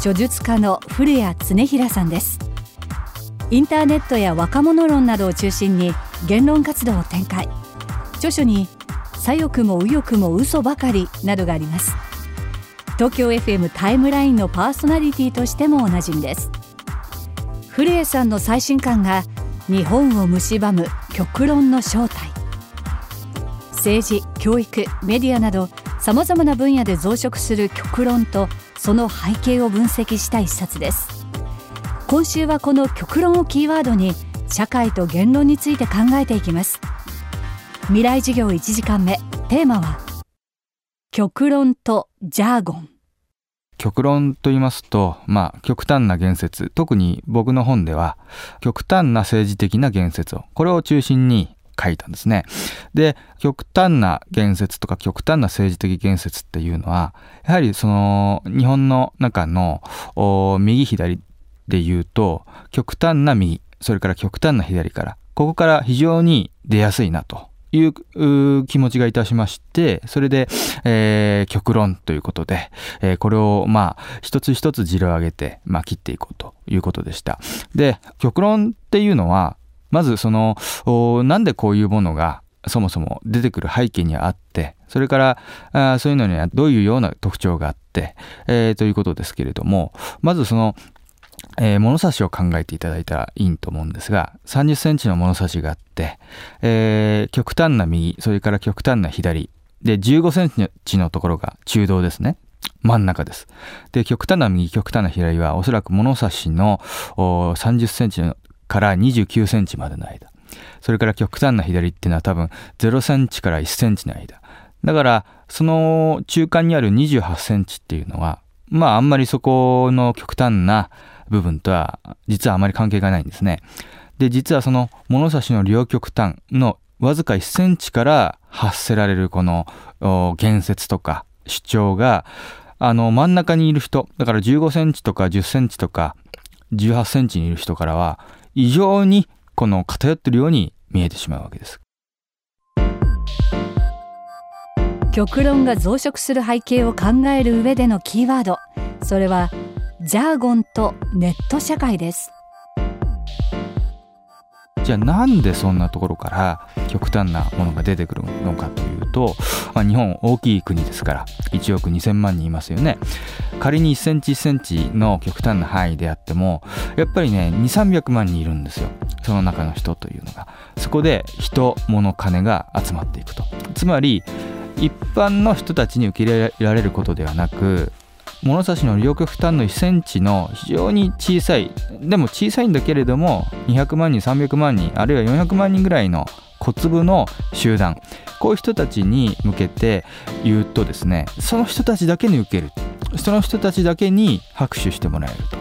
著述家の古谷恒平さんです。インターネットや若者論などを中心に言論活動を展開。著書に左翼も右翼も嘘ばかりなどがあります。東京 FM タイムラインのパーソナリティとしてもおなじみです。古江さんの最新刊が日本を蝕む極論の正体。政治教育メディアなどさまざまな分野で増殖する極論とその背景を分析した一冊です。今週はこの極論をキーワードに社会と言論について考えていきます。未来授業1時間目テーマは極論とジャーゴン。極論と言いますと、まあ、極端な言説、特に僕の本では、極端な政治的な言説を、これを中心に書いたんですね。で、極端な言説とか極端な政治的言説っていうのは、やはりその日本の中の右左で言うと、極端な右、それから極端な左から、ここから非常に出やすいなという気持ちがいたしまして、それで、えー、極論ということで、えー、これをまあ一つ一つ字を上げて、まあ、切っていこうということでした。で、極論っていうのは、まずそのなんでこういうものがそもそも出てくる背景にあってそれからあそういうのにはどういうような特徴があって、えー、ということですけれどもまずそのえー、物差しを考えていただいたらいいと思うんですが30センチの物差しがあって、えー、極端な右それから極端な左で15センチのところが中道ですね真ん中です。で、極端な右、極端な左はおそらく物差しの30センチのから29センチまでの間。それから極端な左っていうのは多分0センチから1センチの間。だから、その中間にある28センチっていうのは、まああんまりそこの極端な部分とは実はあまり関係がないんですね。で、実はその物差しの両極端のわずか1センチから発せられるこの言説とか主張が、あの真ん中にいる人、だから15センチとか10センチとか18センチにいる人からは異常にこの偏ってるように見えてしまうわけです。極論が増殖する背景を考える上でのキーワードそれはジャーゴンとネット社会ですじゃあなんでそんなところから極端なものが出てくるのかというと、まあ、日本大きい国ですから1億2000万人いますよね。仮に1センチ1センチの極端な範囲であってもやっぱりね2300万人いるんですよ。その中の人というのが。そこで人物金が集まっていくと。つまり一般の人たちに受け入れられることではなく物差しの両極端の1センチの非常に小さい。でも小さいんだけれども200万人300万人あるいは400万人ぐらいの小粒の集団。こういう人たちに向けて言うとですねその人たちだけに受ける。その人たちだけに拍手してもらえると。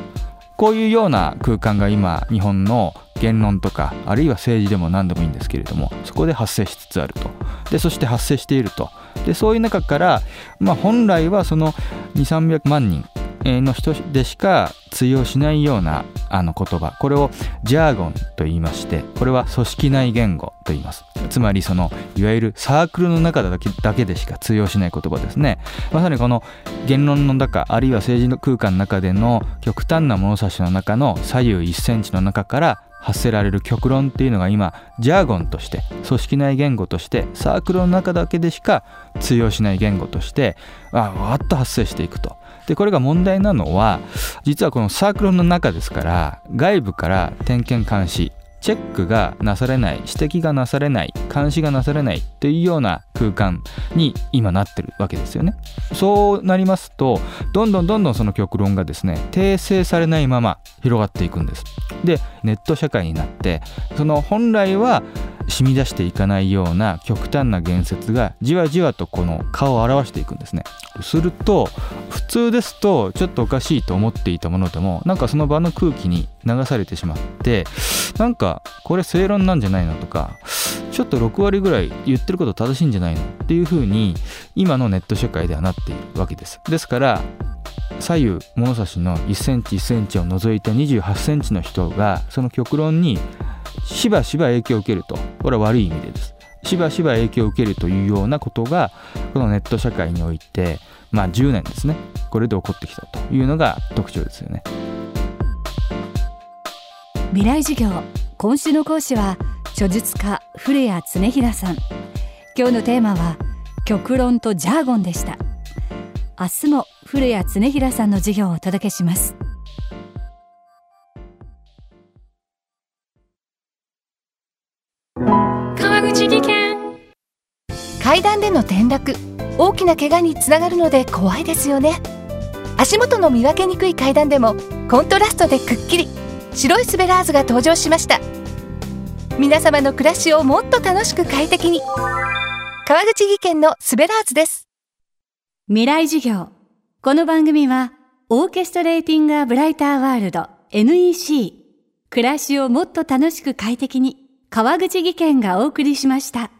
こういうような空間が今日本の言論とかあるいは政治でも何でもいいんですけれどもそこで発生しつつあると。でそして発生していると。でそういう中から、まあ、本来はその2300万人の人でしか通用しないようなあの言葉。これをジャーゴンと言いましてこれは組織内言語と言います。つまりそのいわゆるサークルの中だけだけでしか通用しない言葉ですね。まさにこの言論の中あるいは政治の空間の中での極端な物差しの中の左右1センチの中から発せられる極論っていうのが今ジャーゴンとして組織内言語としてサークルの中だけでしか通用しない言語としてわわっと発生していくと。でこれが問題なのは実はこのサークルの中ですから外部から点検監視チェックがなされない指摘がなされない監視がなされないっていうような空間に今なってるわけですよね。そうなりますとどんどんどんどんその極論がですね訂正されないまま広がっていくんです。でネット社会になってその本来は染み出していかないような極端な言説がじわじわとこの顔を表していくんですね。すると普通ですとちょっとおかしいと思っていたものでもなんかその場の空気に流されてしまってなんかこれ正論なんじゃないのとかちょっと6割ぐらい言ってること正しいんじゃないのっていう風に今のネット社会ではなっているわけです。ですから左右物差しの1センチ1センチを除いた28センチの人がその極論にしばしば影響を受けると。これは悪い意味でです。しばしば影響を受けるというようなことがこのネット社会においてまあ10年ですね。これで起こってきたというのが特徴ですよね。未来授業今週の講師は著述家古谷恒平さん。今日のテーマは極論とジャーゴンでした。明日も古谷恒平さんの授業をお届けします。川口技研。階段での転落。大きな怪我につながるので怖いですよね。足元の見分けにくい階段でもコントラストでくっきり。白いスベラーズが登場しました。皆様の暮らしをもっと楽しく快適に。川口技研のスベラーズです。未来授業この番組はオーケストレーティングアブライターワールド NEC 暮らしをもっと楽しく快適に川口技研がお送りしました。